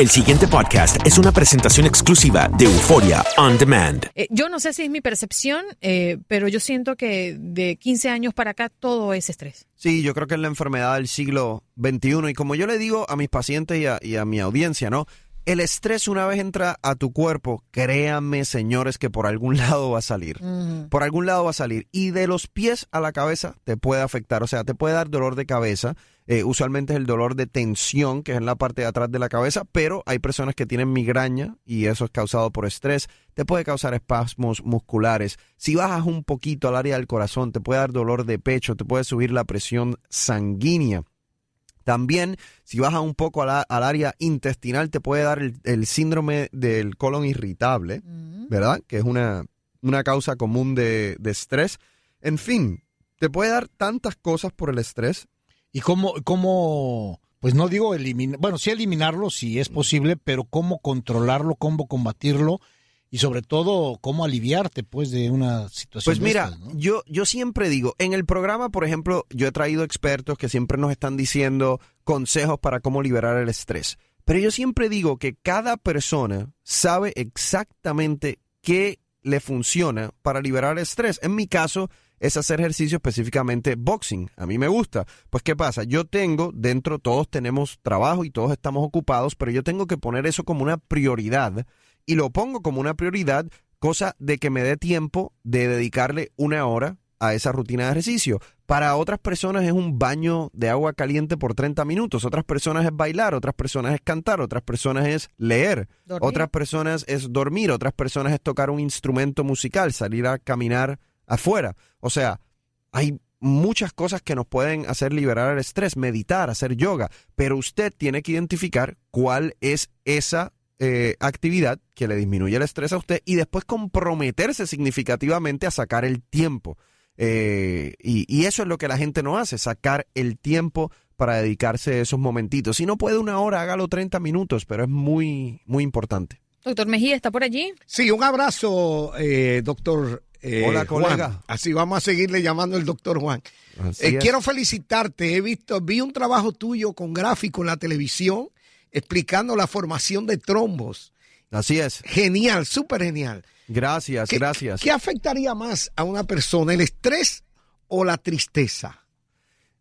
El siguiente podcast es una presentación exclusiva de Euforia On Demand. Eh, yo no sé si es mi percepción, eh, pero yo siento que de 15 años para acá todo es estrés. Sí, yo creo que es la enfermedad del siglo XXI y como yo le digo a mis pacientes y a, y a mi audiencia, ¿no? El estrés una vez entra a tu cuerpo, créanme señores que por algún lado va a salir. Por algún lado va a salir. Y de los pies a la cabeza te puede afectar. O sea, te puede dar dolor de cabeza. Eh, usualmente es el dolor de tensión, que es en la parte de atrás de la cabeza, pero hay personas que tienen migraña y eso es causado por estrés. Te puede causar espasmos musculares. Si bajas un poquito al área del corazón, te puede dar dolor de pecho, te puede subir la presión sanguínea. También, si baja un poco al, al área intestinal, te puede dar el, el síndrome del colon irritable, ¿verdad? Que es una, una causa común de, de estrés. En fin, te puede dar tantas cosas por el estrés. ¿Y cómo, cómo pues no digo eliminar, bueno, sí eliminarlo si es posible, pero cómo controlarlo, cómo combatirlo y sobre todo cómo aliviarte pues de una situación. Pues de mira, estas, ¿no? yo, yo siempre digo, en el programa, por ejemplo, yo he traído expertos que siempre nos están diciendo consejos para cómo liberar el estrés. Pero yo siempre digo que cada persona sabe exactamente qué le funciona para liberar el estrés. En mi caso es hacer ejercicio específicamente boxing. A mí me gusta. Pues ¿qué pasa? Yo tengo dentro, todos tenemos trabajo y todos estamos ocupados, pero yo tengo que poner eso como una prioridad y lo pongo como una prioridad, cosa de que me dé tiempo de dedicarle una hora a esa rutina de ejercicio. Para otras personas es un baño de agua caliente por 30 minutos, otras personas es bailar, otras personas es cantar, otras personas es leer, Dormir. otras personas es dormir, otras personas es tocar un instrumento musical, salir a caminar afuera. O sea, hay muchas cosas que nos pueden hacer liberar el estrés, meditar, hacer yoga, pero usted tiene que identificar cuál es esa eh, actividad que le disminuye el estrés a usted y después comprometerse significativamente a sacar el tiempo. Eh, y, y eso es lo que la gente no hace, sacar el tiempo para dedicarse a esos momentitos. Si no puede una hora, hágalo 30 minutos, pero es muy, muy importante. Doctor Mejía, ¿está por allí? Sí, un abrazo, eh, doctor. Eh, Hola, Juan. colega. Así vamos a seguirle llamando el doctor Juan. Eh, quiero felicitarte. He visto, vi un trabajo tuyo con gráfico en la televisión explicando la formación de trombos. Así es. Genial, súper genial. Gracias, ¿Qué, gracias. ¿Qué afectaría más a una persona, el estrés o la tristeza?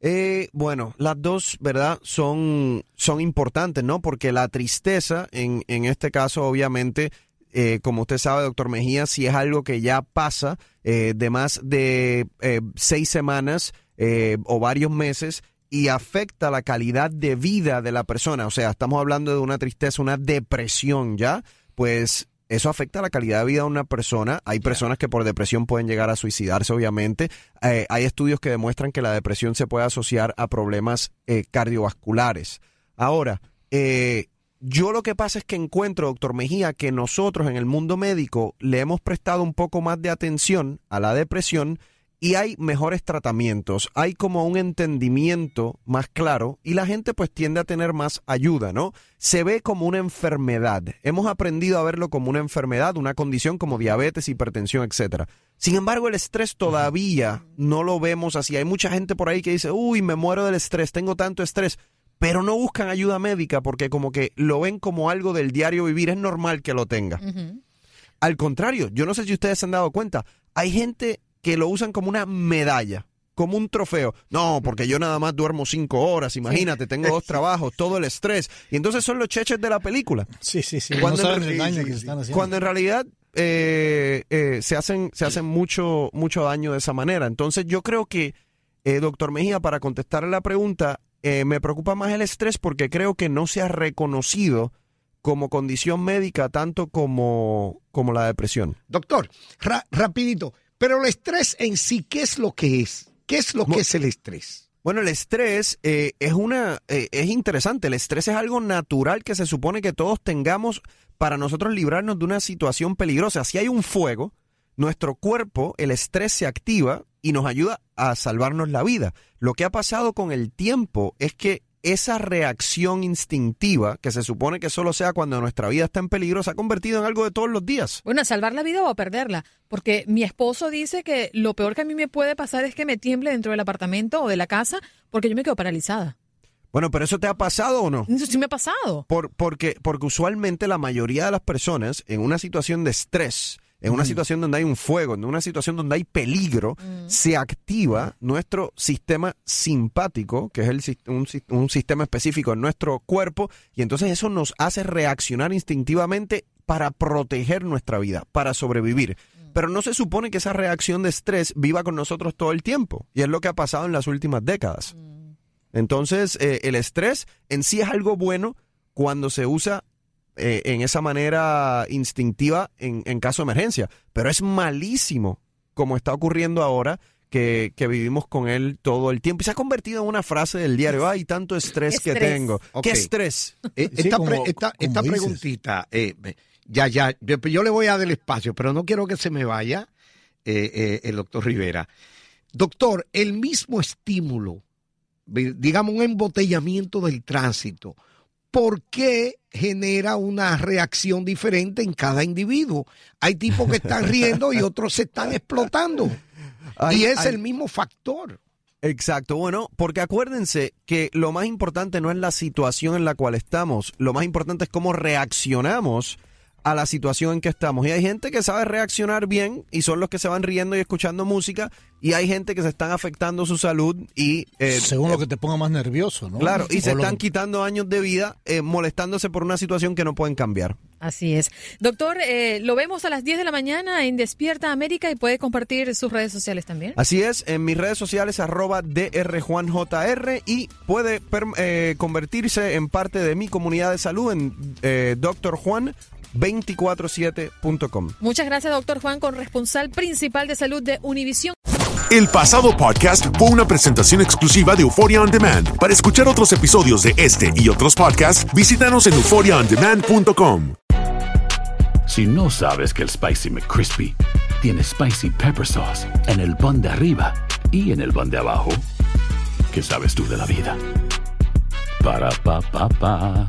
Eh, bueno, las dos, ¿verdad? Son, son importantes, ¿no? Porque la tristeza, en, en este caso, obviamente, eh, como usted sabe, doctor Mejía, si es algo que ya pasa eh, de más de eh, seis semanas o varios meses y afecta la calidad de vida de la persona, o sea, estamos hablando de una tristeza, una depresión, ¿ya? Pues eso afecta la calidad de vida de una persona. Hay personas que por depresión pueden llegar a suicidarse, obviamente. Eh, hay estudios que demuestran que la depresión se puede asociar a problemas eh, cardiovasculares. Ahora, eh, Yo lo que pasa es que encuentro, doctor Mejía, que nosotros en el mundo médico le hemos prestado un poco más de atención a la depresión y hay mejores tratamientos, hay como un entendimiento más claro y la gente pues tiende a tener más ayuda, ¿no? Se ve como una enfermedad. Hemos aprendido a verlo como una enfermedad, una condición como diabetes, hipertensión, etcétera. Sin embargo, el estrés todavía no lo vemos así. Hay mucha gente por ahí que dice, "Uy, me muero del estrés, tengo tanto estrés." Pero no buscan ayuda médica porque como que lo ven como algo del diario vivir, es normal que lo tenga. Al contrario, yo no sé si ustedes se han dado cuenta, hay gente que lo usan como una medalla, como un trofeo. No, porque yo nada más duermo cinco horas, imagínate, tengo dos trabajos, todo el estrés. Y entonces son los cheches de la película. Sí, sí, sí. Cuando, no en, saben el daño que se están haciendo. cuando en realidad eh, eh, se hacen, se hacen mucho, mucho daño de esa manera. Entonces yo creo que, eh, doctor Mejía, para contestarle la pregunta, eh, me preocupa más el estrés porque creo que no se ha reconocido como condición médica tanto como, como la depresión. Doctor, ra- rapidito, pero el estrés en sí, ¿qué es lo que es? ¿Qué es lo Mo- que es el estrés? Bueno, el estrés eh, es una eh, es interesante. El estrés es algo natural que se supone que todos tengamos para nosotros librarnos de una situación peligrosa. Si hay un fuego, nuestro cuerpo, el estrés se activa y nos ayuda a salvarnos la vida. Lo que ha pasado con el tiempo es que esa reacción instintiva, que se supone que solo sea cuando nuestra vida está en peligro, se ha convertido en algo de todos los días. Bueno, a salvar la vida o a perderla. Porque mi esposo dice que lo peor que a mí me puede pasar es que me tiemble dentro del apartamento o de la casa porque yo me quedo paralizada. Bueno, pero ¿eso te ha pasado o no? Eso sí me ha pasado. Por, porque, porque usualmente la mayoría de las personas en una situación de estrés, en una situación donde hay un fuego, en una situación donde hay peligro, se activa nuestro sistema simpático, que es el, un, sis- un sistema específico en nuestro cuerpo, y entonces eso nos hace reaccionar instintivamente para proteger nuestra vida, para sobrevivir. Pero no se supone que esa reacción de estrés viva con nosotros todo el tiempo, y es lo que ha pasado en las últimas décadas. Entonces, eh, el estrés en sí es algo bueno cuando se usa eh, en esa manera instintiva en, en caso de emergencia, pero es malísimo como está ocurriendo ahora que, que vivimos con él todo el tiempo. Y se ha convertido en una frase del diario, ay, tanto estrés, que tengo. ¿Qué estrés? Eh, Sí, esta como- pre- esta, como esta dices. preguntita, eh, ya, ya, yo, yo le voy a dar el espacio, pero no quiero que se me vaya eh, eh, el doctor Rivera. Doctor, el mismo estímulo, digamos un embotellamiento del tránsito, ¿por qué genera una reacción diferente en cada individuo? Hay tipos que están riendo y otros se están explotando. Ay, y es ay, el mismo factor. Exacto, bueno, porque acuérdense que lo más importante no es la situación en la cual estamos, lo más importante es cómo reaccionamos a la situación en que estamos. Y hay gente que sabe reaccionar bien y son los que se van riendo y escuchando música, y hay gente que se están afectando su salud y... eh, Según lo que te ponga más nervioso, ¿no? Claro, y se lo- están quitando años de vida eh, molestándose por una situación que no pueden cambiar. Así es. Doctor, eh, lo vemos a las 10 de la mañana en Despierta América y puede compartir sus redes sociales también. Así es, en mis redes sociales arroba drjuanjr y puede per- eh, convertirse en parte de mi comunidad de salud en eh, drjuan247.com. Muchas gracias, doctor Juan, corresponsal principal de salud de Univisión. El pasado podcast fue una presentación exclusiva de Euphoria On Demand. Para escuchar otros episodios de este y otros podcasts, visítanos en euphoriaondemand.com. Si no sabes que el Spicy McCrispy tiene Spicy Pepper Sauce en el pan de arriba y en el pan de abajo, ¿qué sabes tú de la vida? Para, pa, pa, pa.